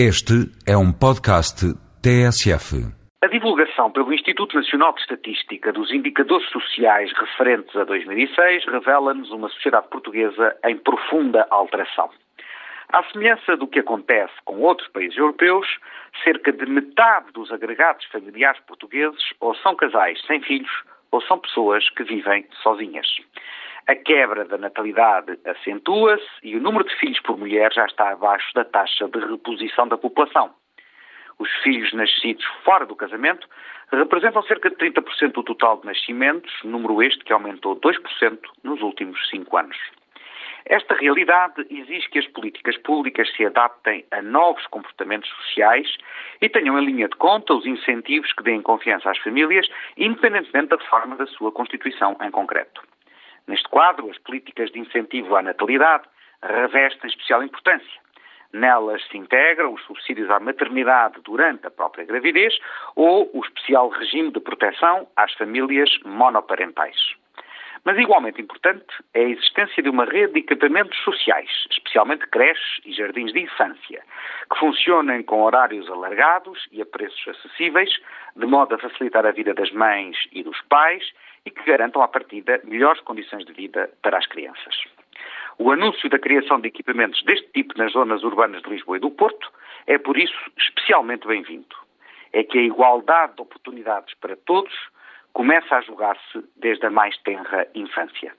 Este é um podcast TSF. A divulgação pelo Instituto Nacional de Estatística dos indicadores sociais referentes a 2006 revela-nos uma sociedade portuguesa em profunda alteração. À semelhança do que acontece com outros países europeus, cerca de metade dos agregados familiares portugueses ou são casais sem filhos ou são pessoas que vivem sozinhas. A quebra da natalidade acentua-se e o número de filhos por mulher já está abaixo da taxa de reposição da população. Os filhos nascidos fora do casamento representam cerca de 30% do total de nascimentos, número este que aumentou 2% nos últimos cinco anos. Esta realidade exige que as políticas públicas se adaptem a novos comportamentos sociais e tenham em linha de conta os incentivos que deem confiança às famílias, independentemente da forma da sua constituição em concreto. Neste quadro, as políticas de incentivo à natalidade revestem especial importância. Nelas se integram os subsídios à maternidade durante a própria gravidez ou o especial regime de proteção às famílias monoparentais. Mas igualmente importante é a existência de uma rede de equipamentos sociais, especialmente creches e jardins de infância, que funcionem com horários alargados e a preços acessíveis, de modo a facilitar a vida das mães e dos pais e que garantam, à partida, melhores condições de vida para as crianças. O anúncio da criação de equipamentos deste tipo nas zonas urbanas de Lisboa e do Porto é, por isso, especialmente bem-vindo. É que a igualdade de oportunidades para todos começa a julgar-se desde a mais tenra infância.